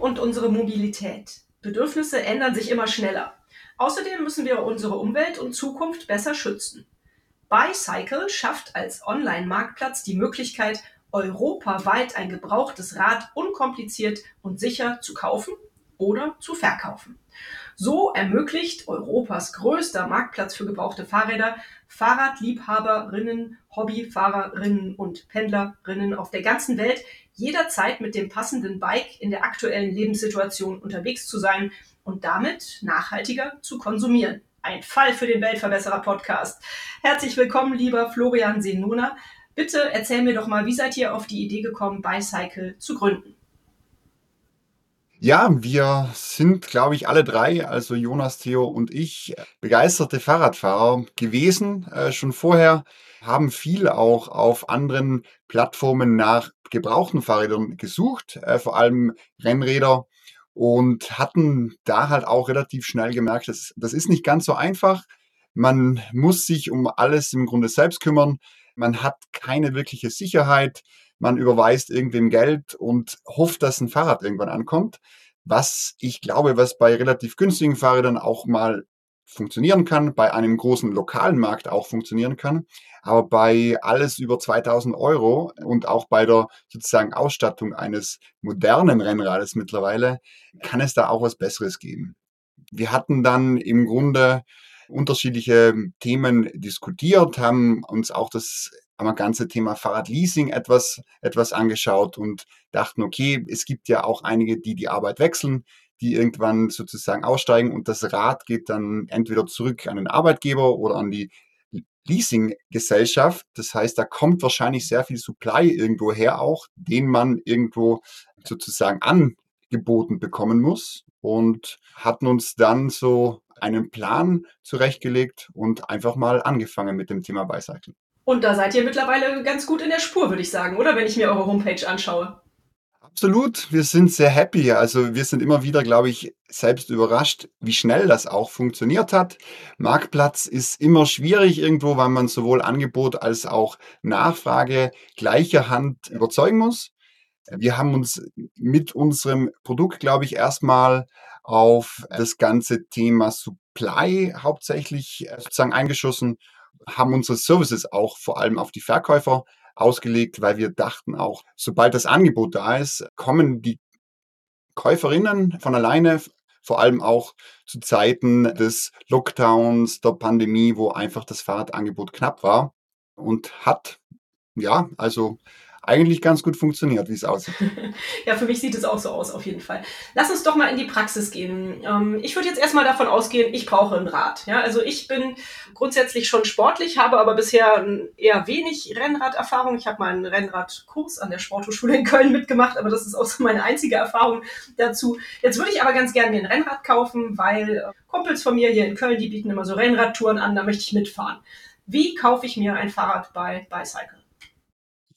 und unsere Mobilität. Bedürfnisse ändern sich immer schneller. Außerdem müssen wir unsere Umwelt und Zukunft besser schützen. Bicycle schafft als Online-Marktplatz die Möglichkeit, europaweit ein gebrauchtes Rad unkompliziert und sicher zu kaufen oder zu verkaufen. So ermöglicht Europas größter Marktplatz für gebrauchte Fahrräder Fahrradliebhaberinnen, Hobbyfahrerinnen und Pendlerinnen auf der ganzen Welt jederzeit mit dem passenden Bike in der aktuellen Lebenssituation unterwegs zu sein und damit nachhaltiger zu konsumieren. Ein Fall für den Weltverbesserer Podcast. Herzlich willkommen, lieber Florian Senuna. Bitte erzähl mir doch mal, wie seid ihr auf die Idee gekommen, Bicycle zu gründen? Ja, wir sind, glaube ich, alle drei, also Jonas, Theo und ich, begeisterte Fahrradfahrer gewesen. Äh, schon vorher haben viel auch auf anderen Plattformen nach gebrauchten Fahrrädern gesucht, äh, vor allem Rennräder und hatten da halt auch relativ schnell gemerkt, dass das ist nicht ganz so einfach. Man muss sich um alles im Grunde selbst kümmern. Man hat keine wirkliche Sicherheit man überweist irgendwem Geld und hofft, dass ein Fahrrad irgendwann ankommt. Was ich glaube, was bei relativ günstigen Fahrrädern auch mal funktionieren kann, bei einem großen lokalen Markt auch funktionieren kann. Aber bei alles über 2000 Euro und auch bei der sozusagen Ausstattung eines modernen Rennrades mittlerweile kann es da auch was Besseres geben. Wir hatten dann im Grunde unterschiedliche Themen diskutiert, haben uns auch das haben wir ganze Thema Fahrradleasing etwas, etwas angeschaut und dachten, okay, es gibt ja auch einige, die die Arbeit wechseln, die irgendwann sozusagen aussteigen und das Rad geht dann entweder zurück an den Arbeitgeber oder an die Leasinggesellschaft. Das heißt, da kommt wahrscheinlich sehr viel Supply irgendwo her auch, den man irgendwo sozusagen angeboten bekommen muss und hatten uns dann so einen Plan zurechtgelegt und einfach mal angefangen mit dem Thema Bicycling. Und da seid ihr mittlerweile ganz gut in der Spur, würde ich sagen, oder? Wenn ich mir eure Homepage anschaue. Absolut, wir sind sehr happy. Also wir sind immer wieder, glaube ich, selbst überrascht, wie schnell das auch funktioniert hat. Marktplatz ist immer schwierig irgendwo, weil man sowohl Angebot als auch Nachfrage gleicher Hand überzeugen muss. Wir haben uns mit unserem Produkt, glaube ich, erstmal auf das ganze Thema Supply hauptsächlich sozusagen eingeschossen haben unsere Services auch vor allem auf die Verkäufer ausgelegt, weil wir dachten auch, sobald das Angebot da ist, kommen die Käuferinnen von alleine, vor allem auch zu Zeiten des Lockdowns, der Pandemie, wo einfach das Fahrradangebot knapp war und hat, ja, also eigentlich ganz gut funktioniert, wie es aussieht. ja, für mich sieht es auch so aus, auf jeden Fall. Lass uns doch mal in die Praxis gehen. Ähm, ich würde jetzt erstmal davon ausgehen, ich brauche ein Rad. Ja, also ich bin grundsätzlich schon sportlich, habe aber bisher eher wenig Rennraderfahrung. Ich habe mal einen Rennradkurs an der Sporthochschule in Köln mitgemacht, aber das ist auch so meine einzige Erfahrung dazu. Jetzt würde ich aber ganz gerne mir ein Rennrad kaufen, weil äh, Kumpels von mir hier in Köln, die bieten immer so Rennradtouren an, da möchte ich mitfahren. Wie kaufe ich mir ein Fahrrad bei Bicycle?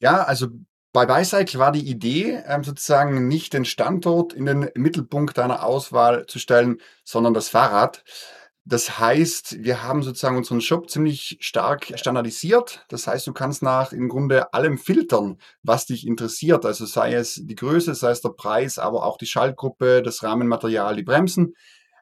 Ja, also bei Bicycle war die Idee, ähm, sozusagen nicht den Standort in den Mittelpunkt deiner Auswahl zu stellen, sondern das Fahrrad. Das heißt, wir haben sozusagen unseren Shop ziemlich stark standardisiert. Das heißt, du kannst nach im Grunde allem filtern, was dich interessiert. Also sei es die Größe, sei es der Preis, aber auch die Schaltgruppe, das Rahmenmaterial, die Bremsen.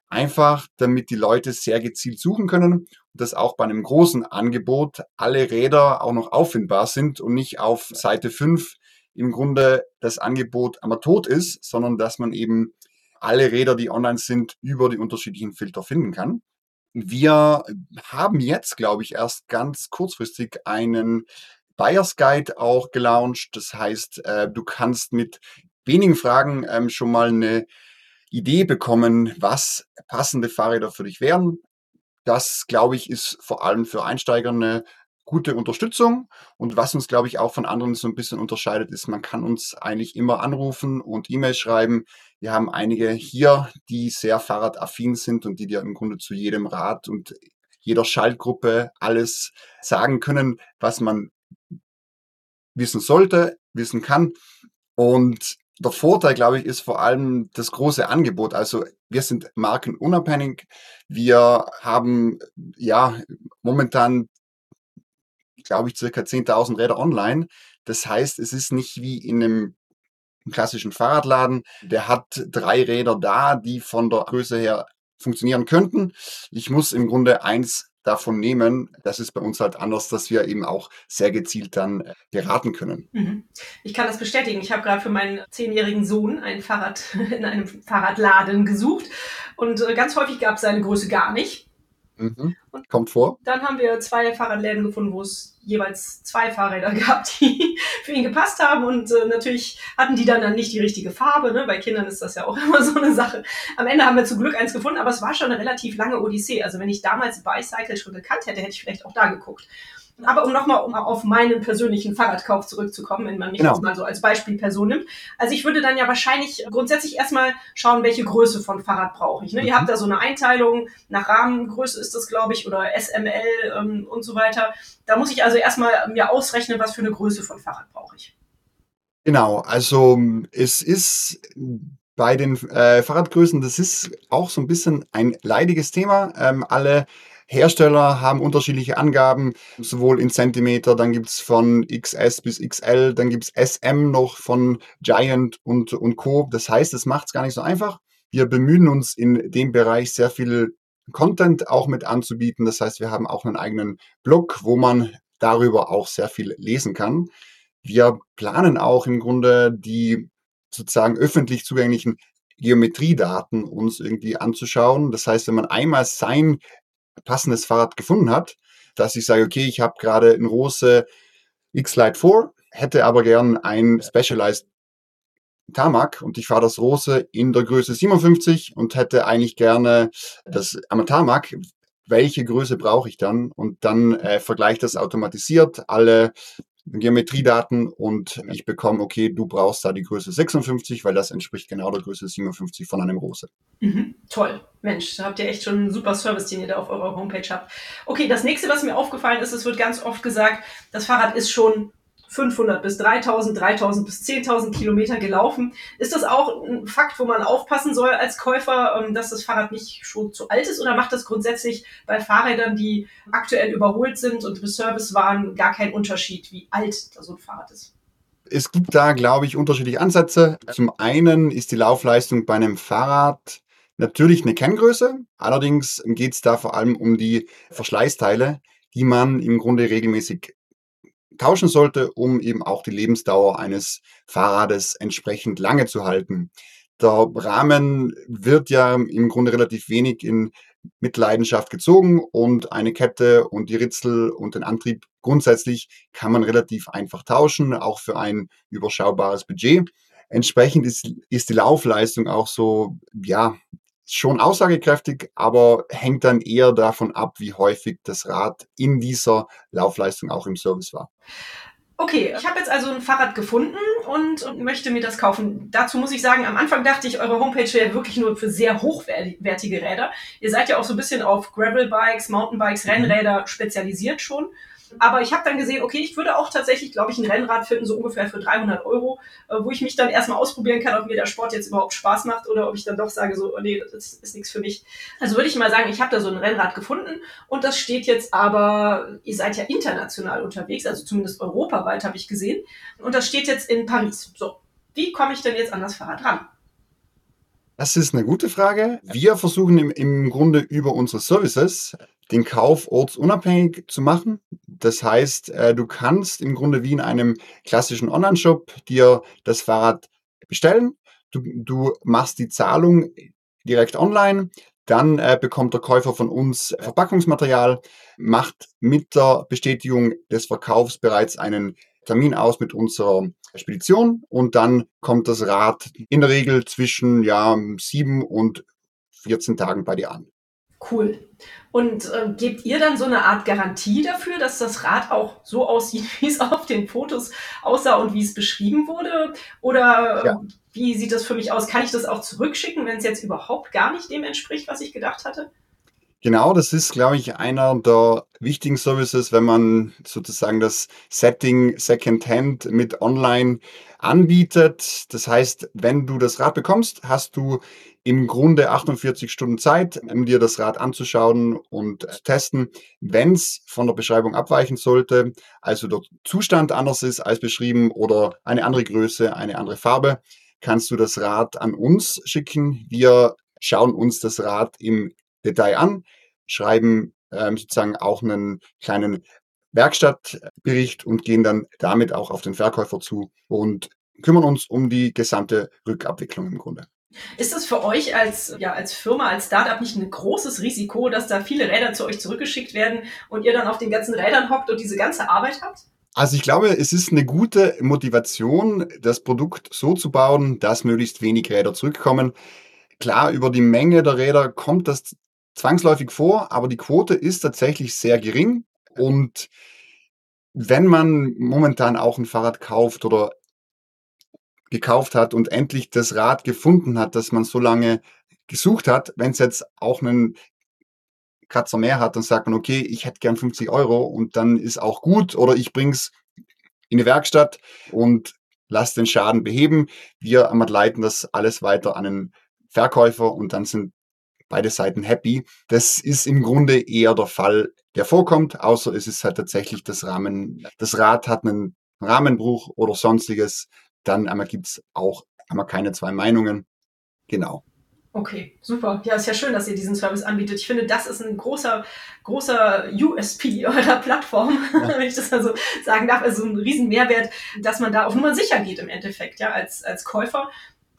Einfach, damit die Leute sehr gezielt suchen können und dass auch bei einem großen Angebot alle Räder auch noch auffindbar sind und nicht auf Seite 5 im Grunde das Angebot einmal tot ist, sondern dass man eben alle Räder, die online sind, über die unterschiedlichen Filter finden kann. Wir haben jetzt, glaube ich, erst ganz kurzfristig einen Buyers Guide auch gelauncht. Das heißt, äh, du kannst mit wenigen Fragen ähm, schon mal eine Idee bekommen, was passende Fahrräder für dich wären. Das, glaube ich, ist vor allem für Einsteiger eine gute Unterstützung. Und was uns, glaube ich, auch von anderen so ein bisschen unterscheidet, ist, man kann uns eigentlich immer anrufen und E-Mails schreiben. Wir haben einige hier, die sehr fahrradaffin sind und die dir im Grunde zu jedem Rad und jeder Schaltgruppe alles sagen können, was man wissen sollte, wissen kann. Und der Vorteil, glaube ich, ist vor allem das große Angebot. Also wir sind markenunabhängig. Wir haben ja momentan, glaube ich, circa 10.000 Räder online. Das heißt, es ist nicht wie in einem klassischen Fahrradladen. Der hat drei Räder da, die von der Größe her funktionieren könnten. Ich muss im Grunde eins davon nehmen. Das ist bei uns halt anders, dass wir eben auch sehr gezielt dann äh, beraten können. Mhm. Ich kann das bestätigen. Ich habe gerade für meinen zehnjährigen Sohn ein Fahrrad in einem Fahrradladen gesucht und äh, ganz häufig gab es seine Größe gar nicht. Mhm. Kommt vor. Dann haben wir zwei Fahrradläden gefunden, wo es jeweils zwei Fahrräder gab, die für ihn gepasst haben. Und äh, natürlich hatten die dann, dann nicht die richtige Farbe. Ne? Bei Kindern ist das ja auch immer so eine Sache. Am Ende haben wir zum Glück eins gefunden, aber es war schon eine relativ lange Odyssee. Also wenn ich damals Bicycle schon gekannt hätte, hätte ich vielleicht auch da geguckt. Aber um nochmal um auf meinen persönlichen Fahrradkauf zurückzukommen, wenn man mich genau. jetzt mal so als Beispielperson nimmt. Also ich würde dann ja wahrscheinlich grundsätzlich erstmal schauen, welche Größe von Fahrrad brauche ich. Ne? Mhm. Ihr habt da so eine Einteilung, nach Rahmengröße ist das, glaube ich, oder SML ähm, und so weiter. Da muss ich also erstmal mir ausrechnen, was für eine Größe von Fahrrad brauche ich. Genau, also es ist bei den äh, Fahrradgrößen, das ist auch so ein bisschen ein leidiges Thema. Ähm, alle Hersteller haben unterschiedliche Angaben, sowohl in Zentimeter, dann gibt's von XS bis XL, dann gibt's SM noch von Giant und, und Co. Das heißt, es macht's gar nicht so einfach. Wir bemühen uns in dem Bereich sehr viel Content auch mit anzubieten. Das heißt, wir haben auch einen eigenen Blog, wo man darüber auch sehr viel lesen kann. Wir planen auch im Grunde die sozusagen öffentlich zugänglichen Geometriedaten uns irgendwie anzuschauen. Das heißt, wenn man einmal sein passendes Fahrrad gefunden hat, dass ich sage, okay, ich habe gerade ein Rose X-Lite 4, hätte aber gern ein Specialized Tarmac und ich fahre das Rose in der Größe 57 und hätte eigentlich gerne das am Tarmac. Welche Größe brauche ich dann? Und dann äh, vergleicht das automatisiert alle Geometriedaten und ich bekomme, okay, du brauchst da die Größe 56, weil das entspricht genau der Größe 57 von einem Rose. Mhm, toll. Mensch, da habt ihr echt schon einen super Service, den ihr da auf eurer Homepage habt. Okay, das nächste, was mir aufgefallen ist, es wird ganz oft gesagt, das Fahrrad ist schon 500 bis 3000, 3000 bis 10.000 Kilometer gelaufen. Ist das auch ein Fakt, wo man aufpassen soll als Käufer, ähm, dass das Fahrrad nicht schon zu alt ist? Oder macht das grundsätzlich bei Fahrrädern, die aktuell überholt sind und im Service waren, gar keinen Unterschied, wie alt so ein Fahrrad ist? Es gibt da, glaube ich, unterschiedliche Ansätze. Zum einen ist die Laufleistung bei einem Fahrrad natürlich eine Kenngröße. Allerdings geht es da vor allem um die Verschleißteile, die man im Grunde regelmäßig tauschen sollte, um eben auch die Lebensdauer eines Fahrrades entsprechend lange zu halten. Der Rahmen wird ja im Grunde relativ wenig in Mitleidenschaft gezogen und eine Kette und die Ritzel und den Antrieb grundsätzlich kann man relativ einfach tauschen, auch für ein überschaubares Budget. Entsprechend ist, ist die Laufleistung auch so, ja, schon aussagekräftig, aber hängt dann eher davon ab, wie häufig das Rad in dieser Laufleistung auch im Service war. Okay, ich habe jetzt also ein Fahrrad gefunden und, möchte mir das kaufen. Dazu muss ich sagen, am Anfang dachte ich, eure Homepage wäre wirklich nur für sehr hochwertige Räder. Ihr seid ja auch so ein bisschen auf Gravel-Bikes, Mountainbikes, Rennräder spezialisiert schon. Aber ich habe dann gesehen, okay, ich würde auch tatsächlich, glaube ich, ein Rennrad finden, so ungefähr für 300 Euro, äh, wo ich mich dann erstmal ausprobieren kann, ob mir der Sport jetzt überhaupt Spaß macht oder ob ich dann doch sage, so, oh nee, das ist nichts für mich. Also würde ich mal sagen, ich habe da so ein Rennrad gefunden und das steht jetzt aber, ihr seid ja international unterwegs, also zumindest europaweit habe ich gesehen. Und das steht jetzt in Paris. So, wie komme ich denn jetzt an das Fahrrad ran? Das ist eine gute Frage. Wir versuchen im, im Grunde über unsere Services den Kauf ortsunabhängig zu machen. Das heißt, äh, du kannst im Grunde wie in einem klassischen Online-Shop dir das Fahrrad bestellen. Du, du machst die Zahlung direkt online. Dann äh, bekommt der Käufer von uns Verpackungsmaterial, macht mit der Bestätigung des Verkaufs bereits einen Termin aus mit unserer Spedition und dann kommt das Rad in der Regel zwischen ja, sieben und 14 Tagen bei dir an. Cool. Und äh, gebt ihr dann so eine Art Garantie dafür, dass das Rad auch so aussieht, wie es auf den Fotos aussah und wie es beschrieben wurde? Oder ja. wie sieht das für mich aus? Kann ich das auch zurückschicken, wenn es jetzt überhaupt gar nicht dem entspricht, was ich gedacht hatte? Genau, das ist, glaube ich, einer der wichtigen Services, wenn man sozusagen das Setting Secondhand mit online anbietet. Das heißt, wenn du das Rad bekommst, hast du im Grunde 48 Stunden Zeit, um dir das Rad anzuschauen und zu testen. Wenn es von der Beschreibung abweichen sollte, also der Zustand anders ist als beschrieben oder eine andere Größe, eine andere Farbe, kannst du das Rad an uns schicken. Wir schauen uns das Rad im Detail an, schreiben ähm, sozusagen auch einen kleinen Werkstattbericht und gehen dann damit auch auf den Verkäufer zu und kümmern uns um die gesamte Rückabwicklung im Grunde. Ist das für euch als, ja, als Firma, als Startup nicht ein großes Risiko, dass da viele Räder zu euch zurückgeschickt werden und ihr dann auf den ganzen Rädern hockt und diese ganze Arbeit habt? Also ich glaube, es ist eine gute Motivation, das Produkt so zu bauen, dass möglichst wenig Räder zurückkommen. Klar, über die Menge der Räder kommt das zwangsläufig vor, aber die Quote ist tatsächlich sehr gering. Und wenn man momentan auch ein Fahrrad kauft oder gekauft hat und endlich das Rad gefunden hat, das man so lange gesucht hat, wenn es jetzt auch einen Kratzer mehr hat, dann sagt man, okay, ich hätte gern 50 Euro und dann ist auch gut oder ich bring's in die Werkstatt und lass den Schaden beheben. Wir leiten das alles weiter an den Verkäufer und dann sind beide Seiten happy. Das ist im Grunde eher der Fall, der vorkommt, außer es ist halt tatsächlich das Rahmen, das Rad hat einen Rahmenbruch oder sonstiges. Dann einmal gibt's auch einmal keine zwei Meinungen. Genau. Okay, super. Ja, ist ja schön, dass ihr diesen Service anbietet. Ich finde, das ist ein großer, großer USP eurer Plattform, ja. wenn ich das mal so sagen darf. Also ein riesen Mehrwert, dass man da auf Nummer sicher geht im Endeffekt, ja, als, als Käufer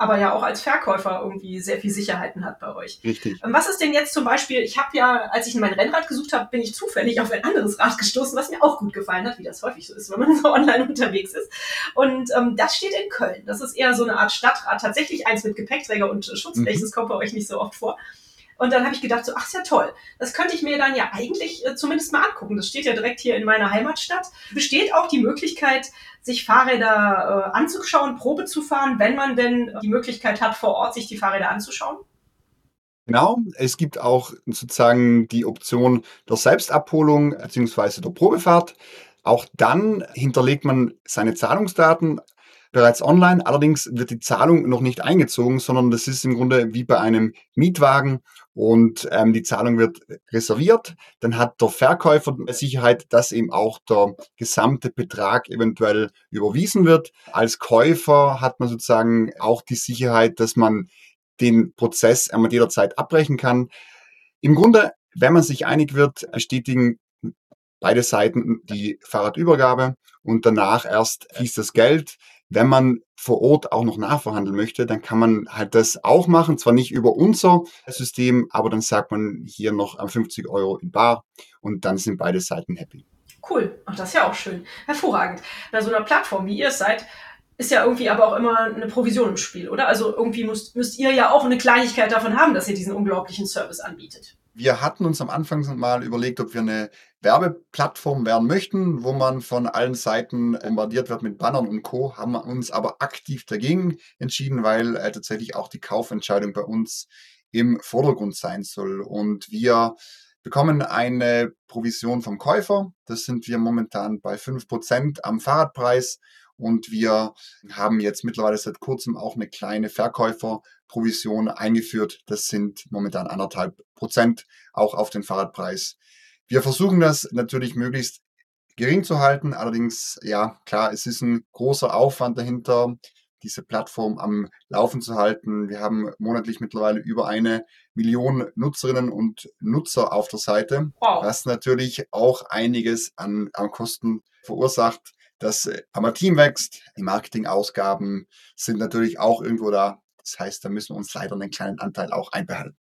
aber ja auch als Verkäufer irgendwie sehr viel Sicherheiten hat bei euch. Richtig. Was ist denn jetzt zum Beispiel, ich habe ja, als ich mein Rennrad gesucht habe, bin ich zufällig auf ein anderes Rad gestoßen, was mir auch gut gefallen hat, wie das häufig so ist, wenn man so online unterwegs ist. Und ähm, das steht in Köln. Das ist eher so eine Art Stadtrad, tatsächlich eins mit Gepäckträger und Schutzblech, mhm. das kommt bei euch nicht so oft vor. Und dann habe ich gedacht, so, ach, ist ja toll. Das könnte ich mir dann ja eigentlich äh, zumindest mal angucken. Das steht ja direkt hier in meiner Heimatstadt. Besteht auch die Möglichkeit, sich Fahrräder äh, anzuschauen, Probe zu fahren, wenn man denn die Möglichkeit hat, vor Ort sich die Fahrräder anzuschauen? Genau, es gibt auch sozusagen die Option der Selbstabholung bzw. der Probefahrt. Auch dann hinterlegt man seine Zahlungsdaten bereits online. Allerdings wird die Zahlung noch nicht eingezogen, sondern das ist im Grunde wie bei einem Mietwagen und ähm, die Zahlung wird reserviert. Dann hat der Verkäufer Sicherheit, dass eben auch der gesamte Betrag eventuell überwiesen wird. Als Käufer hat man sozusagen auch die Sicherheit, dass man den Prozess einmal jederzeit abbrechen kann. Im Grunde, wenn man sich einig wird, bestätigen beide Seiten die Fahrradübergabe und danach erst fließt das Geld. Wenn man vor Ort auch noch nachverhandeln möchte, dann kann man halt das auch machen. Zwar nicht über unser System, aber dann sagt man hier noch 50 Euro in Bar und dann sind beide Seiten happy. Cool. Ach, das ist ja auch schön. Hervorragend. Bei so einer Plattform, wie ihr es seid, ist ja irgendwie aber auch immer eine Provision im Spiel, oder? Also irgendwie müsst, müsst ihr ja auch eine Kleinigkeit davon haben, dass ihr diesen unglaublichen Service anbietet. Wir hatten uns am Anfang mal überlegt, ob wir eine Werbeplattform werden möchten, wo man von allen Seiten bombardiert wird mit Bannern und Co. Haben wir uns aber aktiv dagegen entschieden, weil äh, tatsächlich auch die Kaufentscheidung bei uns im Vordergrund sein soll. Und wir bekommen eine Provision vom Käufer. Das sind wir momentan bei fünf Prozent am Fahrradpreis. Und wir haben jetzt mittlerweile seit kurzem auch eine kleine Verkäuferprovision eingeführt. Das sind momentan anderthalb Prozent auch auf den Fahrradpreis. Wir versuchen das natürlich möglichst gering zu halten. Allerdings, ja, klar, es ist ein großer Aufwand dahinter, diese Plattform am Laufen zu halten. Wir haben monatlich mittlerweile über eine Million Nutzerinnen und Nutzer auf der Seite, wow. was natürlich auch einiges an, an Kosten verursacht. Das äh, Team wächst, die Marketingausgaben sind natürlich auch irgendwo da. Das heißt, da müssen wir uns leider einen kleinen Anteil auch einbehalten.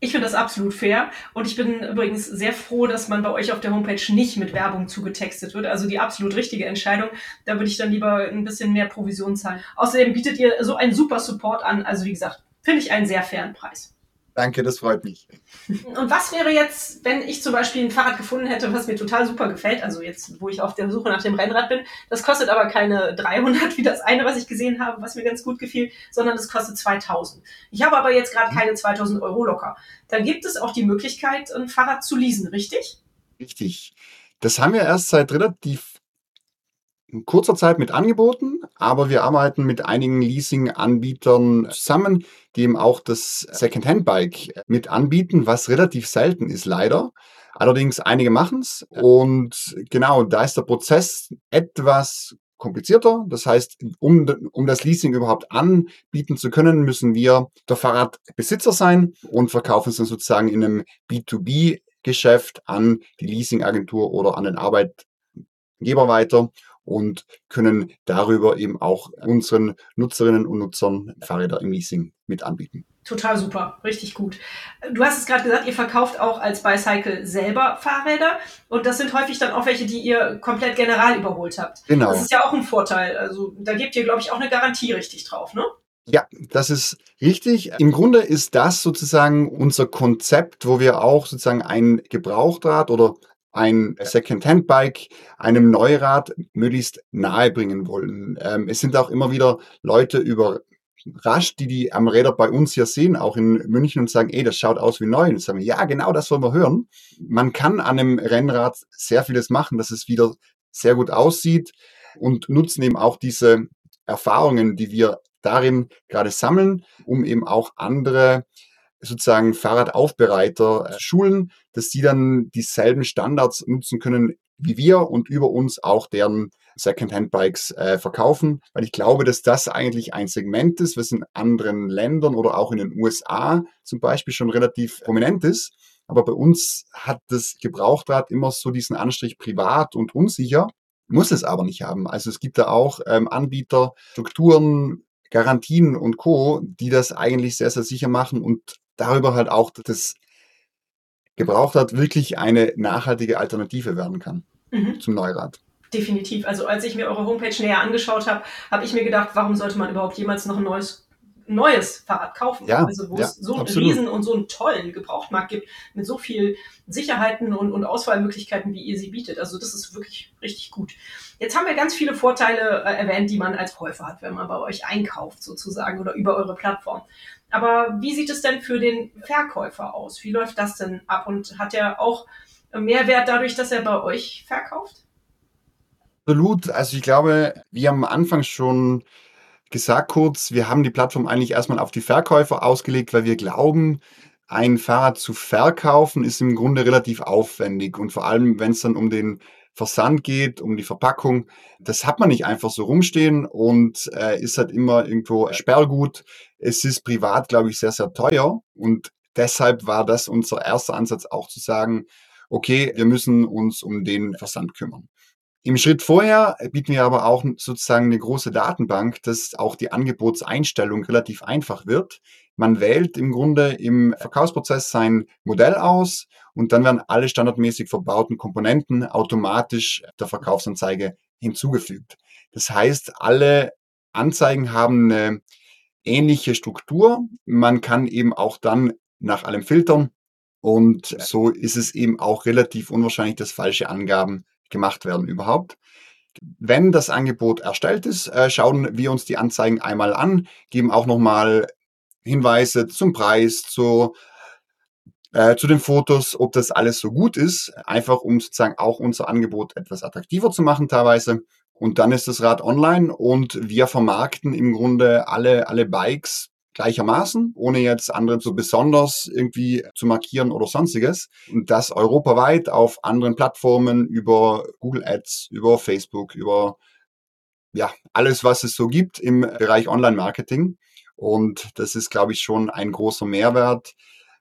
Ich finde das absolut fair und ich bin übrigens sehr froh, dass man bei euch auf der Homepage nicht mit Werbung zugetextet wird. Also die absolut richtige Entscheidung. Da würde ich dann lieber ein bisschen mehr Provision zahlen. Außerdem bietet ihr so einen super Support an. Also wie gesagt, finde ich einen sehr fairen Preis. Danke, das freut mich. Und was wäre jetzt, wenn ich zum Beispiel ein Fahrrad gefunden hätte, was mir total super gefällt, also jetzt, wo ich auf der Suche nach dem Rennrad bin, das kostet aber keine 300 wie das eine, was ich gesehen habe, was mir ganz gut gefiel, sondern das kostet 2000. Ich habe aber jetzt gerade keine 2000 Euro locker. Dann gibt es auch die Möglichkeit, ein Fahrrad zu leasen, richtig? Richtig. Das haben wir erst seit relativ in kurzer Zeit mit angeboten, aber wir arbeiten mit einigen Leasing-Anbietern zusammen, die eben auch das Second-Hand-Bike mit anbieten, was relativ selten ist, leider. Allerdings einige machen es und genau, da ist der Prozess etwas komplizierter. Das heißt, um, um das Leasing überhaupt anbieten zu können, müssen wir der Fahrradbesitzer sein und verkaufen es dann sozusagen in einem B2B-Geschäft an die Leasingagentur oder an den Arbeitgeber weiter und können darüber eben auch unseren Nutzerinnen und Nutzern Fahrräder im Leasing mit anbieten. Total super, richtig gut. Du hast es gerade gesagt, ihr verkauft auch als Bicycle selber Fahrräder und das sind häufig dann auch welche, die ihr komplett general überholt habt. Genau. Das ist ja auch ein Vorteil. Also da gebt ihr, glaube ich, auch eine Garantie richtig drauf, ne? Ja, das ist richtig. Im Grunde ist das sozusagen unser Konzept, wo wir auch sozusagen ein Gebrauchtrad oder ein Second-Hand-Bike einem Neurad möglichst nahe bringen wollen. Ähm, es sind auch immer wieder Leute überrascht, die die am Räder bei uns hier sehen, auch in München und sagen, ey, das schaut aus wie neu. Und sagen wir, ja, genau, das wollen wir hören. Man kann an einem Rennrad sehr vieles machen, dass es wieder sehr gut aussieht und nutzen eben auch diese Erfahrungen, die wir darin gerade sammeln, um eben auch andere sozusagen Fahrradaufbereiter äh, schulen, dass die dann dieselben Standards nutzen können wie wir und über uns auch deren Second-Hand-Bikes äh, verkaufen, weil ich glaube, dass das eigentlich ein Segment ist, was in anderen Ländern oder auch in den USA zum Beispiel schon relativ prominent ist. Aber bei uns hat das Gebrauchtrad immer so diesen Anstrich privat und unsicher, muss es aber nicht haben. Also es gibt da auch ähm, Anbieter, Strukturen, Garantien und Co., die das eigentlich sehr, sehr sicher machen und darüber halt auch das gebraucht hat, wirklich eine nachhaltige Alternative werden kann mhm. zum Neurad. Definitiv. Also als ich mir eure Homepage näher angeschaut habe, habe ich mir gedacht, warum sollte man überhaupt jemals noch ein neues neues Fahrrad kaufen. Ja, also wo ja, es so einen riesen und so einen tollen Gebrauchtmarkt gibt, mit so viel Sicherheiten und, und Auswahlmöglichkeiten, wie ihr sie bietet. Also das ist wirklich richtig gut. Jetzt haben wir ganz viele Vorteile äh, erwähnt, die man als Käufer hat, wenn man bei euch einkauft sozusagen oder über eure Plattform. Aber wie sieht es denn für den Verkäufer aus? Wie läuft das denn ab? Und hat er auch Mehrwert dadurch, dass er bei euch verkauft? Absolut. Also ich glaube, wir haben am Anfang schon gesagt kurz, wir haben die Plattform eigentlich erstmal auf die Verkäufer ausgelegt, weil wir glauben, ein Fahrrad zu verkaufen ist im Grunde relativ aufwendig und vor allem, wenn es dann um den Versand geht, um die Verpackung. Das hat man nicht einfach so rumstehen und äh, ist halt immer irgendwo Sperrgut. Es ist privat, glaube ich, sehr, sehr teuer und deshalb war das unser erster Ansatz auch zu sagen, okay, wir müssen uns um den Versand kümmern. Im Schritt vorher bieten wir aber auch sozusagen eine große Datenbank, dass auch die Angebotseinstellung relativ einfach wird. Man wählt im Grunde im Verkaufsprozess sein Modell aus und dann werden alle standardmäßig verbauten Komponenten automatisch der Verkaufsanzeige hinzugefügt. Das heißt, alle Anzeigen haben eine ähnliche Struktur. Man kann eben auch dann nach allem filtern und so ist es eben auch relativ unwahrscheinlich, dass falsche Angaben gemacht werden überhaupt. Wenn das Angebot erstellt ist, äh, schauen wir uns die Anzeigen einmal an, geben auch nochmal Hinweise zum Preis, zu, äh, zu den Fotos, ob das alles so gut ist, einfach um sozusagen auch unser Angebot etwas attraktiver zu machen teilweise. Und dann ist das Rad online und wir vermarkten im Grunde alle, alle Bikes gleichermaßen, ohne jetzt andere so besonders irgendwie zu markieren oder sonstiges. Und das europaweit auf anderen Plattformen über Google Ads, über Facebook, über ja, alles, was es so gibt im Bereich Online-Marketing. Und das ist, glaube ich, schon ein großer Mehrwert.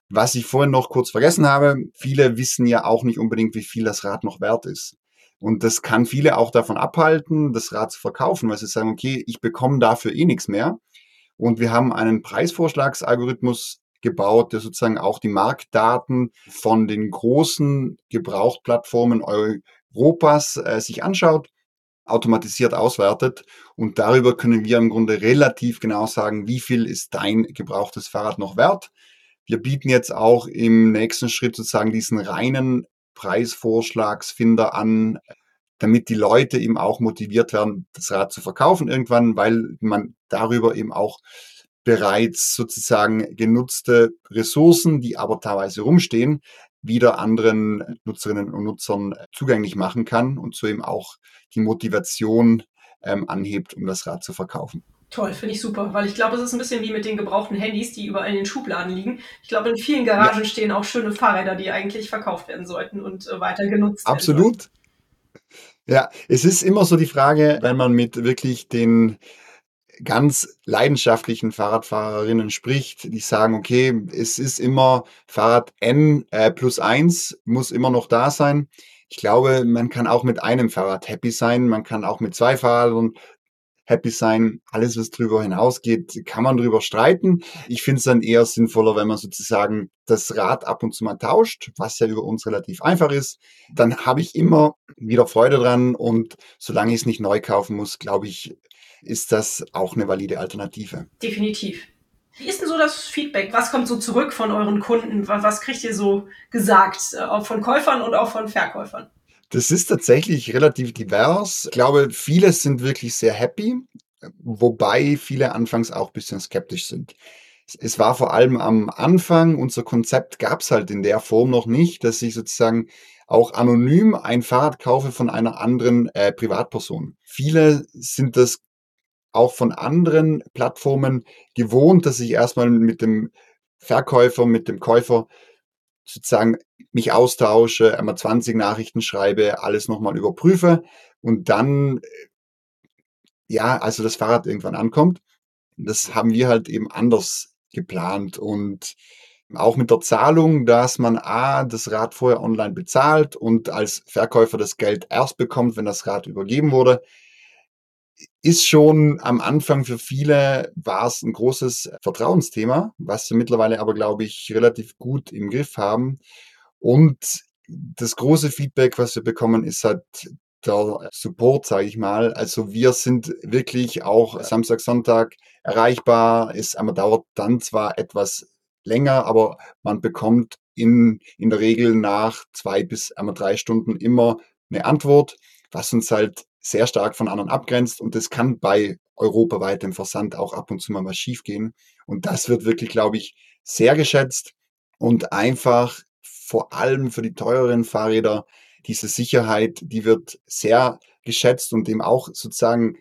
Was ich vorhin noch kurz vergessen habe, viele wissen ja auch nicht unbedingt, wie viel das Rad noch wert ist. Und das kann viele auch davon abhalten, das Rad zu verkaufen, weil sie sagen, okay, ich bekomme dafür eh nichts mehr. Und wir haben einen Preisvorschlagsalgorithmus gebaut, der sozusagen auch die Marktdaten von den großen Gebrauchtplattformen Europas äh, sich anschaut automatisiert auswertet und darüber können wir im Grunde relativ genau sagen, wie viel ist dein gebrauchtes Fahrrad noch wert. Wir bieten jetzt auch im nächsten Schritt sozusagen diesen reinen Preisvorschlagsfinder an, damit die Leute eben auch motiviert werden, das Rad zu verkaufen irgendwann, weil man darüber eben auch bereits sozusagen genutzte Ressourcen, die aber teilweise rumstehen, wieder anderen Nutzerinnen und Nutzern zugänglich machen kann und so eben auch die Motivation ähm, anhebt, um das Rad zu verkaufen. Toll, finde ich super, weil ich glaube, es ist ein bisschen wie mit den gebrauchten Handys, die überall in den Schubladen liegen. Ich glaube, in vielen Garagen ja. stehen auch schöne Fahrräder, die eigentlich verkauft werden sollten und äh, weiter genutzt Absolut. werden. Absolut. Ja, es ist immer so die Frage, wenn man mit wirklich den ganz leidenschaftlichen Fahrradfahrerinnen spricht, die sagen, okay, es ist immer Fahrrad N äh, plus eins muss immer noch da sein. Ich glaube, man kann auch mit einem Fahrrad happy sein, man kann auch mit zwei Fahrrädern happy sein. Alles, was drüber hinausgeht, kann man drüber streiten. Ich finde es dann eher sinnvoller, wenn man sozusagen das Rad ab und zu mal tauscht, was ja über uns relativ einfach ist. Dann habe ich immer wieder Freude dran und solange ich es nicht neu kaufen muss, glaube ich, ist das auch eine valide Alternative. Definitiv. Wie ist denn so das Feedback? Was kommt so zurück von euren Kunden? Was kriegt ihr so gesagt? Äh, auch von Käufern und auch von Verkäufern? Das ist tatsächlich relativ divers. Ich glaube, viele sind wirklich sehr happy, wobei viele anfangs auch ein bisschen skeptisch sind. Es war vor allem am Anfang, unser Konzept gab es halt in der Form noch nicht, dass ich sozusagen auch anonym ein Fahrrad kaufe von einer anderen äh, Privatperson. Viele sind das auch von anderen Plattformen gewohnt, dass ich erstmal mit dem Verkäufer, mit dem Käufer sozusagen mich austausche, einmal 20 Nachrichten schreibe, alles nochmal überprüfe und dann, äh, ja, also das Fahrrad irgendwann ankommt. Das haben wir halt eben anders geplant und auch mit der Zahlung, dass man A, das Rad vorher online bezahlt und als Verkäufer das Geld erst bekommt, wenn das Rad übergeben wurde ist schon am Anfang für viele war es ein großes Vertrauensthema, was wir mittlerweile aber, glaube ich, relativ gut im Griff haben. Und das große Feedback, was wir bekommen, ist halt der Support, sage ich mal. Also wir sind wirklich auch Samstag, Sonntag erreichbar. Es einmal dauert dann zwar etwas länger, aber man bekommt in, in der Regel nach zwei bis einmal drei Stunden immer eine Antwort, was uns halt sehr stark von anderen abgrenzt und das kann bei europaweitem Versand auch ab und zu mal was schiefgehen. Und das wird wirklich, glaube ich, sehr geschätzt und einfach vor allem für die teureren Fahrräder diese Sicherheit, die wird sehr geschätzt und dem auch sozusagen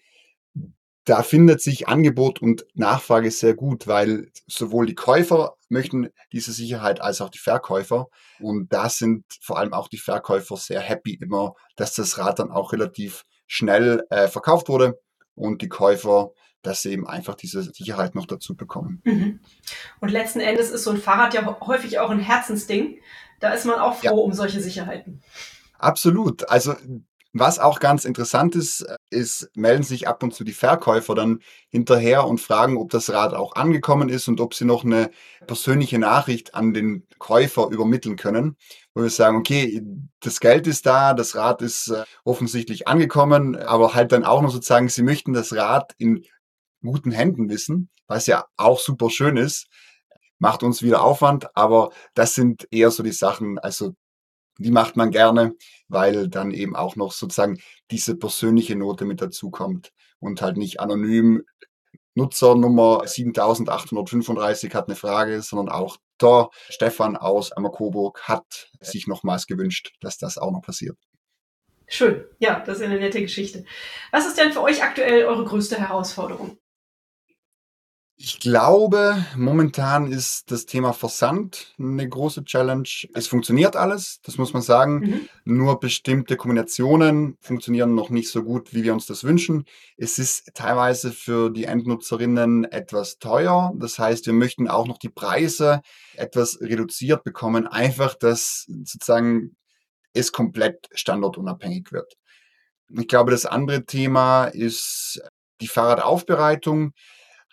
da findet sich Angebot und Nachfrage sehr gut, weil sowohl die Käufer möchten diese Sicherheit als auch die Verkäufer. Und da sind vor allem auch die Verkäufer sehr happy immer, dass das Rad dann auch relativ schnell äh, verkauft wurde und die Käufer, dass sie eben einfach diese Sicherheit noch dazu bekommen. Mhm. Und letzten Endes ist so ein Fahrrad ja häufig auch ein Herzensding. Da ist man auch froh ja. um solche Sicherheiten. Absolut. Also was auch ganz interessant ist, ist, melden sich ab und zu die Verkäufer dann hinterher und fragen, ob das Rad auch angekommen ist und ob sie noch eine persönliche Nachricht an den Käufer übermitteln können, wo wir sagen, okay, das Geld ist da, das Rad ist äh, offensichtlich angekommen, aber halt dann auch noch sozusagen, sie möchten das Rad in guten Händen wissen, was ja auch super schön ist macht uns wieder Aufwand, aber das sind eher so die Sachen, also die macht man gerne, weil dann eben auch noch sozusagen diese persönliche Note mit dazu kommt und halt nicht anonym Nutzer Nummer 7835 hat eine Frage, sondern auch der Stefan aus Ammerkoburg hat sich nochmals gewünscht, dass das auch noch passiert. Schön, ja, das ist eine nette Geschichte. Was ist denn für euch aktuell eure größte Herausforderung? Ich glaube, momentan ist das Thema Versand eine große Challenge. Es funktioniert alles, das muss man sagen. Mhm. Nur bestimmte Kombinationen funktionieren noch nicht so gut, wie wir uns das wünschen. Es ist teilweise für die Endnutzerinnen etwas teuer. Das heißt, wir möchten auch noch die Preise etwas reduziert bekommen. Einfach, dass sozusagen es komplett standortunabhängig wird. Ich glaube, das andere Thema ist die Fahrradaufbereitung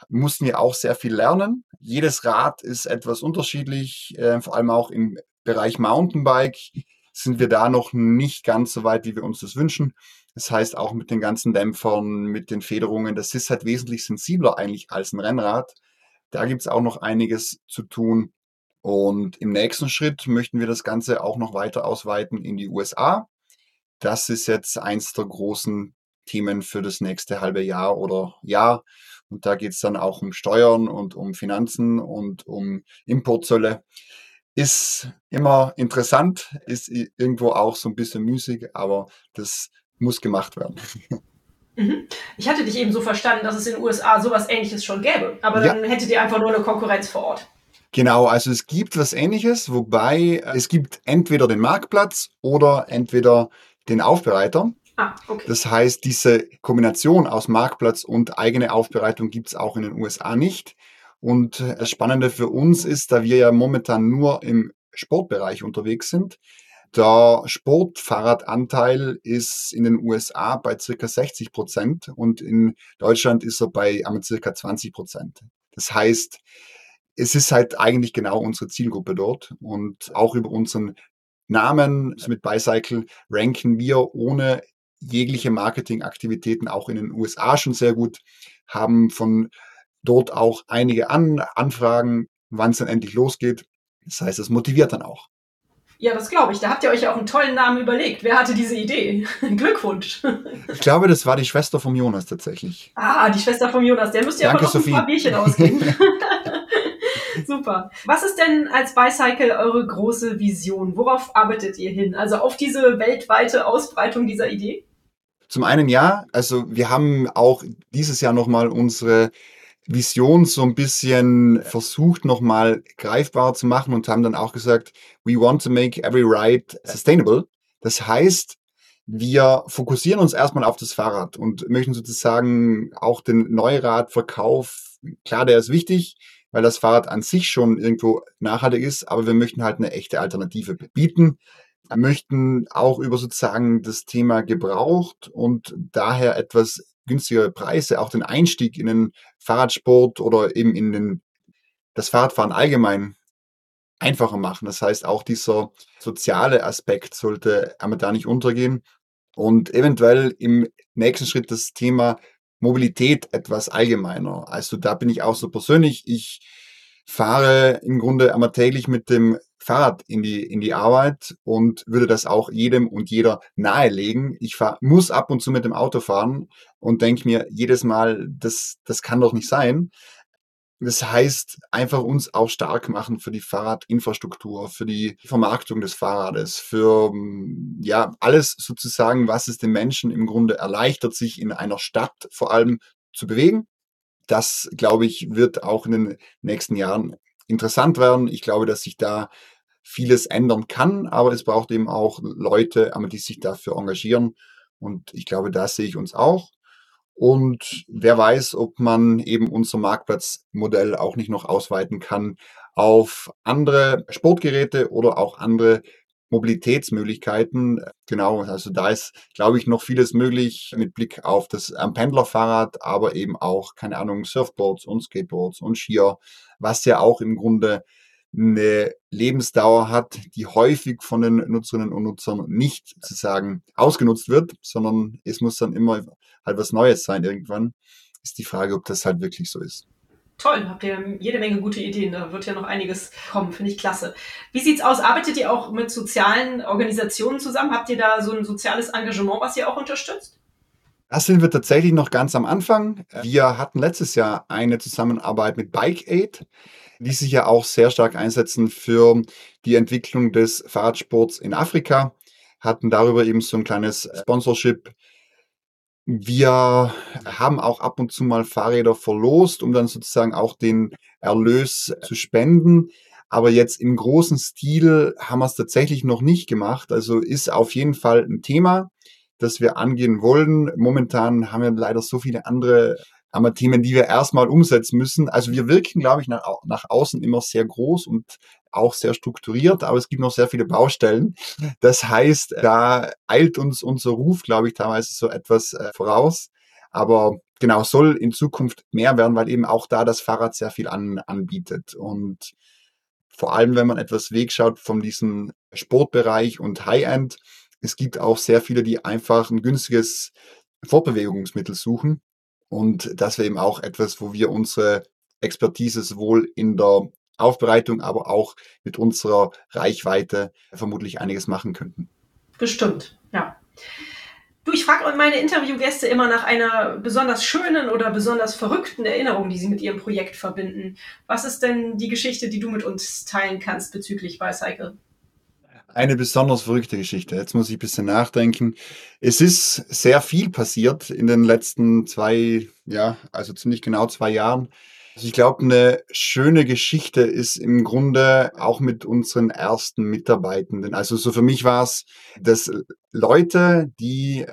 mussten wir auch sehr viel lernen. Jedes Rad ist etwas unterschiedlich, äh, vor allem auch im Bereich Mountainbike sind wir da noch nicht ganz so weit, wie wir uns das wünschen. Das heißt, auch mit den ganzen Dämpfern, mit den Federungen, das ist halt wesentlich sensibler eigentlich als ein Rennrad. Da gibt es auch noch einiges zu tun. Und im nächsten Schritt möchten wir das Ganze auch noch weiter ausweiten in die USA. Das ist jetzt eins der großen Themen für das nächste halbe Jahr oder Jahr. Und da geht es dann auch um Steuern und um Finanzen und um Importzölle. Ist immer interessant, ist irgendwo auch so ein bisschen müßig, aber das muss gemacht werden. Mhm. Ich hatte dich eben so verstanden, dass es in den USA sowas ähnliches schon gäbe, aber dann ja. hättet ihr einfach nur eine Konkurrenz vor Ort. Genau, also es gibt was ähnliches, wobei es gibt entweder den Marktplatz oder entweder den Aufbereiter. Ah, okay. Das heißt, diese Kombination aus Marktplatz und eigene Aufbereitung gibt es auch in den USA nicht. Und das Spannende für uns ist, da wir ja momentan nur im Sportbereich unterwegs sind, der Sportfahrradanteil ist in den USA bei circa 60 Prozent und in Deutschland ist er bei circa 20 Prozent. Das heißt, es ist halt eigentlich genau unsere Zielgruppe dort und auch über unseren Namen mit Bicycle ranken wir ohne jegliche Marketingaktivitäten auch in den USA schon sehr gut, haben von dort auch einige An Anfragen, wann es dann endlich losgeht. Das heißt, es motiviert dann auch. Ja, das glaube ich. Da habt ihr euch auch einen tollen Namen überlegt. Wer hatte diese Idee? Glückwunsch. Ich glaube, das war die Schwester vom Jonas tatsächlich. Ah, die Schwester vom Jonas. Der müsste ja noch Sophie. ein paar Bierchen ausgeben. Super. Was ist denn als Bicycle eure große Vision? Worauf arbeitet ihr hin? Also auf diese weltweite Ausbreitung dieser Idee? Zum einen ja, also wir haben auch dieses Jahr nochmal unsere Vision so ein bisschen versucht nochmal greifbar zu machen und haben dann auch gesagt, we want to make every ride sustainable. Das heißt, wir fokussieren uns erstmal auf das Fahrrad und möchten sozusagen auch den Neuradverkauf, klar, der ist wichtig, weil das Fahrrad an sich schon irgendwo nachhaltig ist, aber wir möchten halt eine echte Alternative bieten. Möchten auch über sozusagen das Thema gebraucht und daher etwas günstigere Preise, auch den Einstieg in den Fahrradsport oder eben in den, das Fahrradfahren allgemein einfacher machen. Das heißt, auch dieser soziale Aspekt sollte einmal da nicht untergehen und eventuell im nächsten Schritt das Thema Mobilität etwas allgemeiner. Also da bin ich auch so persönlich. Ich fahre im Grunde einmal täglich mit dem Fahrrad in die, in die Arbeit und würde das auch jedem und jeder nahelegen. Ich fahr, muss ab und zu mit dem Auto fahren und denke mir jedes Mal, das, das kann doch nicht sein. Das heißt, einfach uns auch stark machen für die Fahrradinfrastruktur, für die Vermarktung des Fahrrades, für ja alles sozusagen, was es den Menschen im Grunde erleichtert, sich in einer Stadt vor allem zu bewegen. Das, glaube ich, wird auch in den nächsten Jahren interessant werden. Ich glaube, dass sich da vieles ändern kann, aber es braucht eben auch Leute, die sich dafür engagieren. Und ich glaube, da sehe ich uns auch. Und wer weiß, ob man eben unser Marktplatzmodell auch nicht noch ausweiten kann auf andere Sportgeräte oder auch andere Mobilitätsmöglichkeiten. Genau, also da ist, glaube ich, noch vieles möglich mit Blick auf das Pendlerfahrrad, aber eben auch, keine Ahnung, Surfboards und Skateboards und Skier, was ja auch im Grunde eine Lebensdauer hat, die häufig von den Nutzerinnen und Nutzern nicht sozusagen ausgenutzt wird, sondern es muss dann immer halt was Neues sein irgendwann, ist die Frage, ob das halt wirklich so ist. Toll, habt ihr jede Menge gute Ideen. Da wird ja noch einiges kommen, finde ich klasse. Wie sieht's aus? Arbeitet ihr auch mit sozialen Organisationen zusammen? Habt ihr da so ein soziales Engagement, was ihr auch unterstützt? Das sind wir tatsächlich noch ganz am Anfang. Wir hatten letztes Jahr eine Zusammenarbeit mit Bike Aid, die sich ja auch sehr stark einsetzen für die Entwicklung des Fahrradsports in Afrika, hatten darüber eben so ein kleines Sponsorship wir haben auch ab und zu mal Fahrräder verlost, um dann sozusagen auch den Erlös zu spenden. Aber jetzt im großen Stil haben wir es tatsächlich noch nicht gemacht. Also ist auf jeden Fall ein Thema, das wir angehen wollen. Momentan haben wir leider so viele andere Themen, die wir erstmal umsetzen müssen. Also wir wirken, glaube ich, nach, nach außen immer sehr groß und auch sehr strukturiert, aber es gibt noch sehr viele Baustellen. Das heißt, da eilt uns unser Ruf, glaube ich, teilweise so etwas äh, voraus. Aber genau, soll in Zukunft mehr werden, weil eben auch da das Fahrrad sehr viel an, anbietet. Und vor allem, wenn man etwas wegschaut von diesem Sportbereich und High-End, es gibt auch sehr viele, die einfach ein günstiges Fortbewegungsmittel suchen. Und das wäre eben auch etwas, wo wir unsere Expertise sowohl in der Aufbereitung, aber auch mit unserer Reichweite vermutlich einiges machen könnten. Bestimmt, ja. Du, ich frage meine Interviewgäste immer nach einer besonders schönen oder besonders verrückten Erinnerung, die sie mit ihrem Projekt verbinden. Was ist denn die Geschichte, die du mit uns teilen kannst bezüglich Bicycle? Eine besonders verrückte Geschichte. Jetzt muss ich ein bisschen nachdenken. Es ist sehr viel passiert in den letzten zwei, ja, also ziemlich genau zwei Jahren. Also ich glaube, eine schöne Geschichte ist im Grunde auch mit unseren ersten Mitarbeitenden. Also so für mich war es, dass Leute, die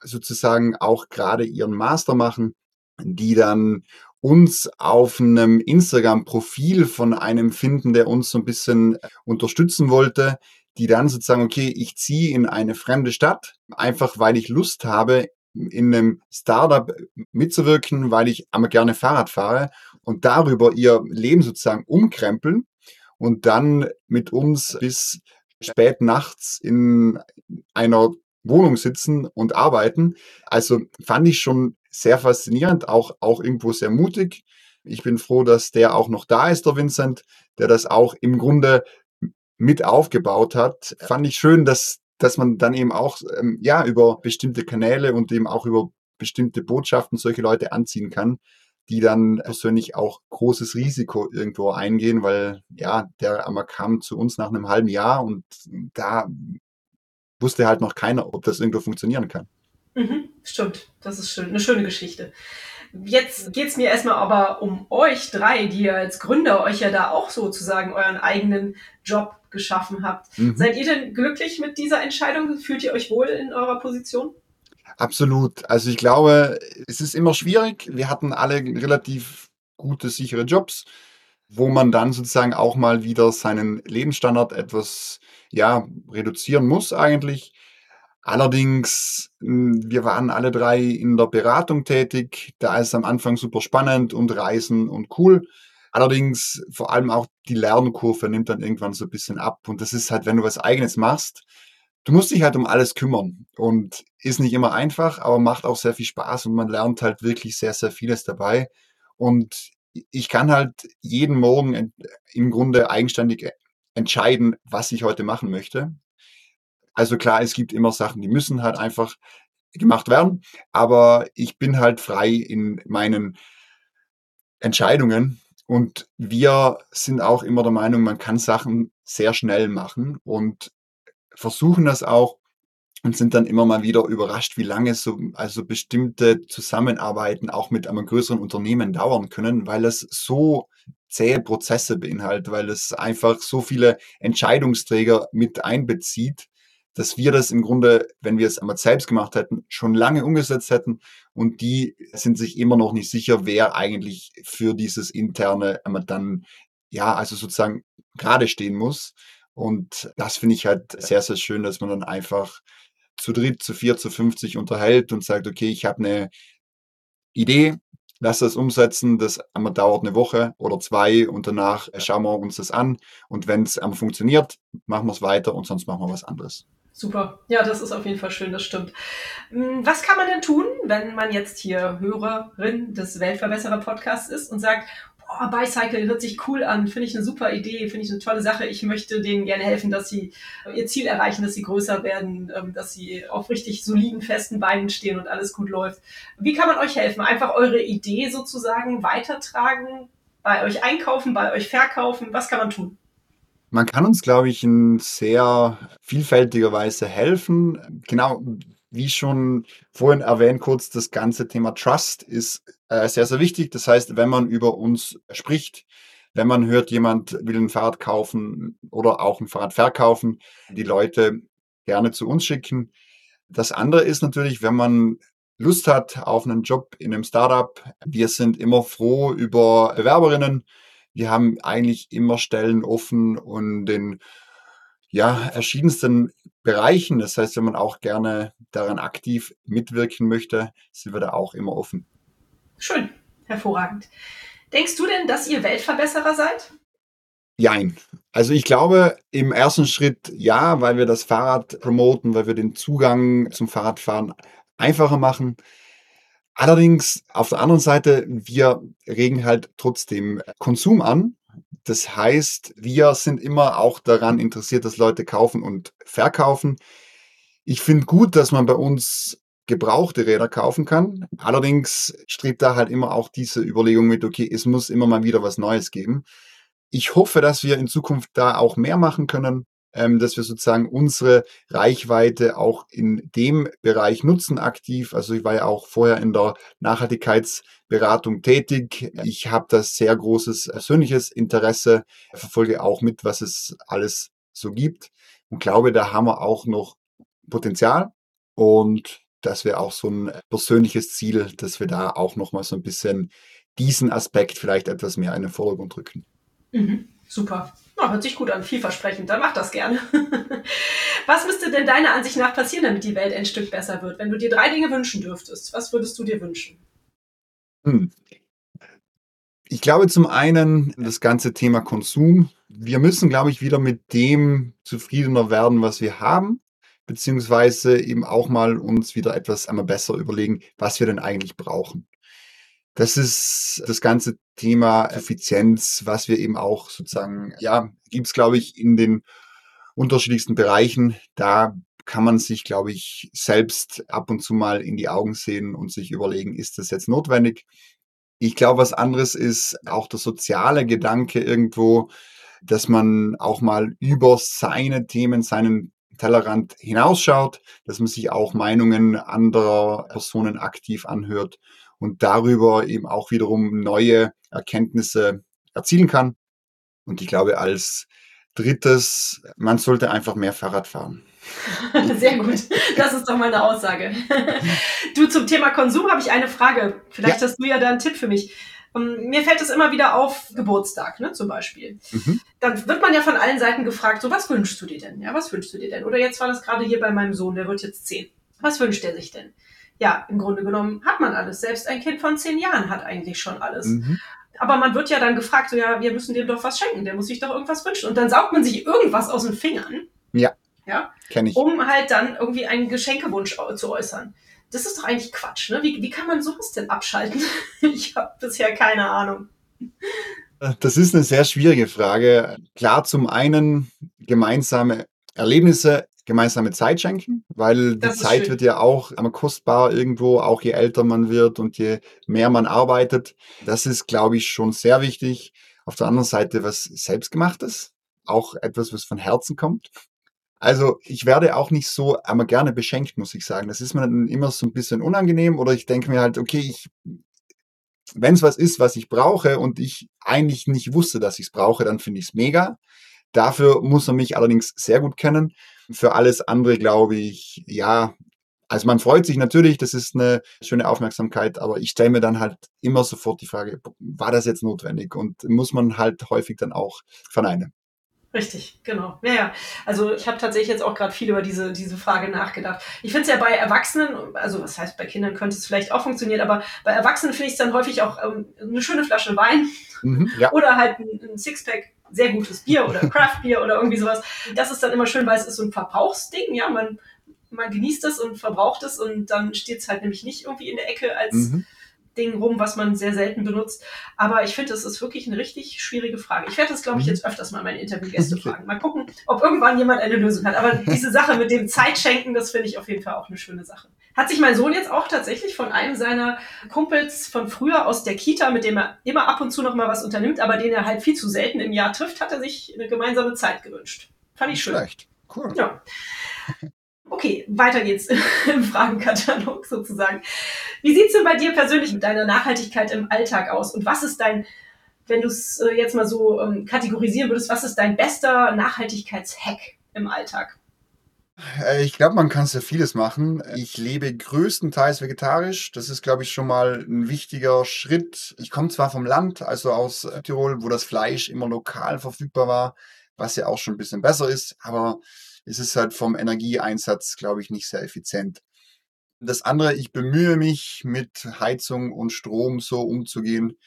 sozusagen auch gerade ihren Master machen, die dann uns auf einem Instagram-Profil von einem finden, der uns so ein bisschen unterstützen wollte, die dann sozusagen, okay, ich ziehe in eine fremde Stadt, einfach weil ich Lust habe, in einem Startup mitzuwirken, weil ich einmal gerne Fahrrad fahre und darüber ihr Leben sozusagen umkrempeln und dann mit uns bis spät nachts in einer Wohnung sitzen und arbeiten. Also fand ich schon sehr faszinierend, auch, auch irgendwo sehr mutig. Ich bin froh, dass der auch noch da ist, der Vincent, der das auch im Grunde mit aufgebaut hat. Fand ich schön, dass, dass man dann eben auch ähm, ja über bestimmte Kanäle und eben auch über bestimmte Botschaften solche Leute anziehen kann, die dann persönlich auch großes Risiko irgendwo eingehen, weil ja, der einmal kam zu uns nach einem halben Jahr und da wusste halt noch keiner, ob das irgendwo funktionieren kann. Mhm, stimmt, das ist schön, eine schöne Geschichte. Jetzt geht es mir erstmal aber um euch drei, die ihr als Gründer euch ja da auch sozusagen euren eigenen Job geschaffen habt. Mhm. Seid ihr denn glücklich mit dieser Entscheidung? Fühlt ihr euch wohl in eurer Position? Absolut. Also ich glaube, es ist immer schwierig. Wir hatten alle relativ gute, sichere Jobs, wo man dann sozusagen auch mal wieder seinen Lebensstandard etwas ja, reduzieren muss eigentlich. Allerdings, hm, wir waren alle drei in der Beratung tätig. Da ist am Anfang super spannend und Reisen und cool. Allerdings vor allem auch die Lernkurve nimmt dann irgendwann so ein bisschen ab. Und das ist halt, wenn du was eigenes machst, du musst dich halt um alles kümmern. Und ist nicht immer einfach, aber macht auch sehr viel Spaß und man lernt halt wirklich sehr, sehr vieles dabei. Und ich kann halt jeden Morgen im Grunde eigenständig entscheiden, was ich heute machen möchte. Also klar, es gibt immer Sachen, die müssen halt einfach gemacht werden, aber ich bin halt frei in meinen Entscheidungen und wir sind auch immer der Meinung, man kann Sachen sehr schnell machen und versuchen das auch und sind dann immer mal wieder überrascht, wie lange so also bestimmte Zusammenarbeiten auch mit einem größeren Unternehmen dauern können, weil es so zähe Prozesse beinhaltet, weil es einfach so viele Entscheidungsträger mit einbezieht, dass wir das im Grunde, wenn wir es einmal selbst gemacht hätten, schon lange umgesetzt hätten und die sind sich immer noch nicht sicher, wer eigentlich für dieses interne einmal dann, ja, also sozusagen gerade stehen muss. Und das finde ich halt sehr, sehr schön, dass man dann einfach zu dritt, zu vier, zu 50 unterhält und sagt, okay, ich habe eine Idee, lass das umsetzen, das einmal dauert eine Woche oder zwei und danach schauen wir uns das an und wenn es einmal funktioniert, machen wir es weiter und sonst machen wir was anderes. Super. Ja, das ist auf jeden Fall schön, das stimmt. Hm, was kann man denn tun, wenn man jetzt hier Hörerin des Weltverbesserer-Podcasts ist und sagt, oh, Bicycle hört sich cool an, finde ich eine super Idee, finde ich eine tolle Sache. Ich möchte denen gerne helfen, dass sie ihr Ziel erreichen, dass sie größer werden, ähm, dass sie auf richtig soliden, festen Beinen stehen und alles gut läuft. Wie kann man euch helfen? Einfach eure Idee sozusagen weitertragen, bei euch einkaufen, bei euch verkaufen? Was kann man tun? Man kann uns, glaube ich, in sehr vielfältiger Weise helfen. Genau, wie schon vorhin erwähnt, kurz das ganze Thema Trust ist äh, sehr, sehr wichtig. Das heißt, wenn man über uns spricht, wenn man hört, jemand will ein Fahrrad kaufen oder auch ein Fahrrad verkaufen, die Leute gerne zu uns schicken. Das andere ist natürlich, wenn man Lust hat auf einen Job in einem Startup. Wir sind immer froh über Bewerberinnen. Wir haben eigentlich immer Stellen offen und den ja, verschiedensten Bereichen. Das heißt, wenn man auch gerne daran aktiv mitwirken möchte, sind wir da auch immer offen. Schön, hervorragend. Denkst du denn, dass ihr Weltverbesserer seid? Jein. Also ich glaube im ersten Schritt ja, weil wir das Fahrrad promoten, weil wir den Zugang zum Fahrradfahren einfacher machen. Allerdings auf der anderen Seite, wir regen halt trotzdem Konsum an Das heißt, wir sind immer auch daran interessiert, dass Leute kaufen und verkaufen. Ich finde gut, dass man bei uns gebrauchte Räder kaufen kann. Allerdings strebt da halt immer auch diese Überlegung mit, okay, es muss immer mal wieder was Neues geben. Ich hoffe, dass wir in Zukunft da auch mehr machen können ähm, dass wir sozusagen unsere Reichweite auch in dem Bereich nutzen aktiv. Also ich war ja auch vorher in der Nachhaltigkeitsberatung tätig. Ich habe da sehr großes persönliches Interesse, verfolge auch mit, was es alles so gibt und glaube, da haben wir auch noch Potenzial und das wäre auch so ein persönliches Ziel, dass wir da auch noch mal so ein bisschen diesen Aspekt vielleicht etwas mehr in den Vordergrund rücken. Mhm, super. Oh, hört sich gut an, vielversprechend, dann mach das gerne. was müsste denn deiner Ansicht nach passieren, damit die Welt ein Stück besser wird? Wenn du dir drei Dinge wünschen dürftest, was würdest du dir wünschen? Hm. Ich glaube zum einen das ganze Thema Konsum. Wir müssen, glaube ich, wieder mit dem zufriedener werden, was wir haben, beziehungsweise eben auch mal uns wieder etwas einmal besser überlegen, was wir denn eigentlich brauchen. Das ist das ganze Thema Effizienz, was wir eben auch sozusagen, ja, gibt's glaube ich, in den unterschiedlichsten Bereichen. Da kann man sich, glaube ich, selbst ab und zu mal in die Augen sehen und sich überlegen, ist das jetzt notwendig? Ich glaube, was anderes ist auch der soziale Gedanke irgendwo, dass man auch mal über seine Themen, seinen Tellerrand hinausschaut, dass man sich auch Meinungen anderer Personen aktiv anhört und darüber eben auch wiederum neue Erkenntnisse erzielen kann. Und ich glaube, als drittes, man sollte einfach mehr Fahrrad fahren. Sehr gut. Das ist doch meine Aussage. Du, zum Thema Konsum habe ich eine Frage. Vielleicht ja. hast du ja da einen Tipp für mich. Um, mir fällt es immer wieder auf Geburtstag, ne, zum Beispiel. Mhm. Dann wird man ja von allen Seiten gefragt, so, was wünschst du dir denn? Ja, was wünschst du dir denn? Oder jetzt war das gerade hier bei meinem Sohn, der wird jetzt zehn. Was wünscht er sich denn? Ja, im Grunde genommen hat man alles. Selbst ein Kind von zehn Jahren hat eigentlich schon alles. Mhm. Aber man wird ja dann gefragt, so, ja, wir müssen dem doch was schenken, der muss sich doch irgendwas wünschen. Und dann saugt man sich irgendwas aus den Fingern. Ja. Ja. Kenn ich. Um halt dann irgendwie einen Geschenkewunsch zu äußern. Das ist doch eigentlich Quatsch, ne? Wie, wie kann man sowas denn abschalten? ich habe bisher keine Ahnung. Das ist eine sehr schwierige Frage. Klar, zum einen gemeinsame Erlebnisse gemeinsame Zeit schenken, weil die Zeit schön. wird ja auch immer kostbar irgendwo, auch je älter man wird und je mehr man arbeitet. Das ist, glaube ich, schon sehr wichtig. Auf der anderen Seite was selbstgemachtes, auch etwas, was von Herzen kommt. Also ich werde auch nicht so einmal gerne beschenkt, muss ich sagen. Das ist mir dann immer so ein bisschen unangenehm oder ich denke mir halt, okay, ich, wenn es was ist, was ich brauche und ich eigentlich nicht wusste, dass ich es brauche, dann finde ich es mega. Dafür muss er mich allerdings sehr gut kennen. Für alles andere glaube ich, ja, also man freut sich natürlich, das ist eine schöne Aufmerksamkeit, aber ich stelle mir dann halt immer sofort die Frage, war das jetzt notwendig? Und muss man halt häufig dann auch verneinen. Richtig, genau. Ja, ja. Also ich habe tatsächlich jetzt auch gerade viel über diese, diese Frage nachgedacht. Ich finde es ja bei Erwachsenen, also was heißt bei Kindern könnte es vielleicht auch funktionieren, aber bei Erwachsenen finde ich es dann häufig auch ähm, eine schöne Flasche Wein mhm, ja. oder halt ein, ein Sixpack sehr gutes Bier oder Craft Bier oder irgendwie sowas. Das ist dann immer schön, weil es ist so ein Verbrauchsding, ja, man, man genießt es und verbraucht es und dann steht es halt nämlich nicht irgendwie in der Ecke als mhm. Ding rum, was man sehr selten benutzt. Aber ich finde, das ist wirklich eine richtig schwierige Frage. Ich werde das, glaube ich, mhm. jetzt öfters mal meine Interviewgäste fragen. Mal gucken, ob irgendwann jemand eine Lösung hat. Aber diese Sache mit dem Zeitschenken, das finde ich auf jeden Fall auch eine schöne Sache. Hat sich mein Sohn jetzt auch tatsächlich von einem seiner Kumpels von früher aus der Kita, mit dem er immer ab und zu noch mal was unternimmt, aber den er halt viel zu selten im Jahr trifft, hat er sich eine gemeinsame Zeit gewünscht. Fand ich schön. Vielleicht. Cool. Ja. Okay, weiter geht's im Fragenkatalog sozusagen. Wie sieht's denn bei dir persönlich mit deiner Nachhaltigkeit im Alltag aus? Und was ist dein, wenn du es äh, jetzt mal so ähm, kategorisieren würdest, was ist dein bester Nachhaltigkeitshack im Alltag? Äh, ich glaube, man kann sehr vieles machen. Ich lebe größtenteils vegetarisch. Das ist, glaube ich, schon mal ein wichtiger Schritt. Ich komme zwar vom Land, also aus Tirol, wo das Fleisch immer lokal verfügbar war, was ja auch schon ein bisschen besser ist, aber es ist halt vom Energieeinsatz, glaube ich, nicht sehr effizient. Das andere, ich bemühe mich mit Heizung und Strom so umzugehen,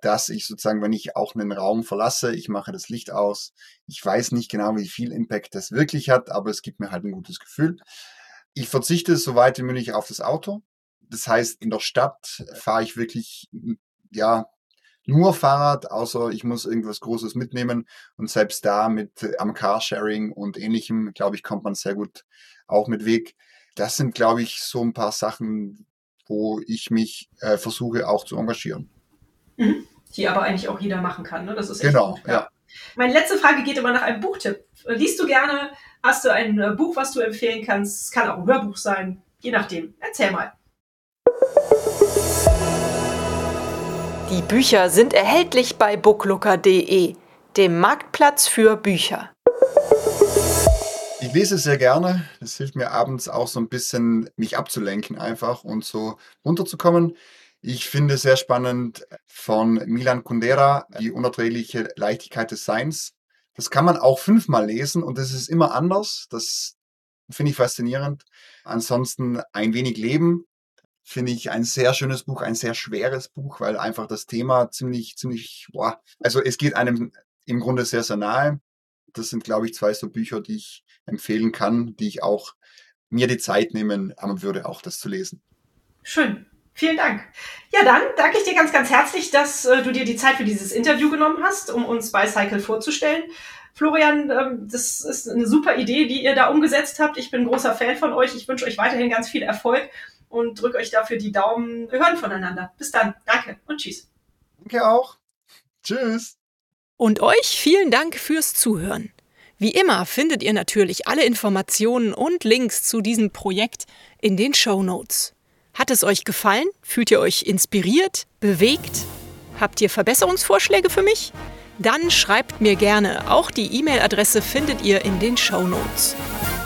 dass ich sozusagen, wenn ich auch einen Raum verlasse, ich mache das Licht aus. Ich weiß nicht genau, wie viel Impact das wirklich hat, aber es gibt mir halt ein gutes Gefühl. Ich verzichte so weit wie möglich auf das Auto. Das heißt, in der Stadt fahre ich wirklich, ja, nur Fahrrad, außer ich muss irgendwas Großes mitnehmen. Und selbst da mit äh, am Carsharing und ähnlichem, glaube ich, kommt man sehr gut auch mit Weg. Das sind, glaube ich, so ein paar Sachen, wo ich mich äh, versuche auch zu engagieren. Mhm. Die aber eigentlich auch jeder machen kann. Ne? Das ist genau, gut, ja. ja. Meine letzte Frage geht immer nach einem Buchtipp. Liest du gerne? Hast du ein äh, Buch, was du empfehlen kannst? Es kann auch ein Hörbuch sein, je nachdem. Erzähl mal. Die Bücher sind erhältlich bei booklooker.de, dem Marktplatz für Bücher. Ich lese sehr gerne. Das hilft mir abends auch so ein bisschen, mich abzulenken einfach und so runterzukommen. Ich finde sehr spannend von Milan Kundera die unerträgliche Leichtigkeit des Seins. Das kann man auch fünfmal lesen und das ist immer anders. Das finde ich faszinierend. Ansonsten ein wenig Leben finde ich ein sehr schönes Buch, ein sehr schweres Buch, weil einfach das Thema ziemlich, ziemlich, boah, also es geht einem im Grunde sehr, sehr nahe. Das sind, glaube ich, zwei so Bücher, die ich empfehlen kann, die ich auch mir die Zeit nehmen würde, auch das zu lesen. Schön. Vielen Dank. Ja, dann danke ich dir ganz, ganz herzlich, dass äh, du dir die Zeit für dieses Interview genommen hast, um uns Bicycle vorzustellen. Florian, ähm, das ist eine super Idee, die ihr da umgesetzt habt. Ich bin großer Fan von euch. Ich wünsche euch weiterhin ganz viel Erfolg und drücke euch dafür die Daumen. Wir hören voneinander. Bis dann. Danke und tschüss. Danke auch. Tschüss. Und euch vielen Dank fürs Zuhören. Wie immer findet ihr natürlich alle Informationen und Links zu diesem Projekt in den Show Notes. Hat es euch gefallen? Fühlt ihr euch inspiriert? Bewegt? Habt ihr Verbesserungsvorschläge für mich? Dann schreibt mir gerne. Auch die E-Mail-Adresse findet ihr in den Show Notes.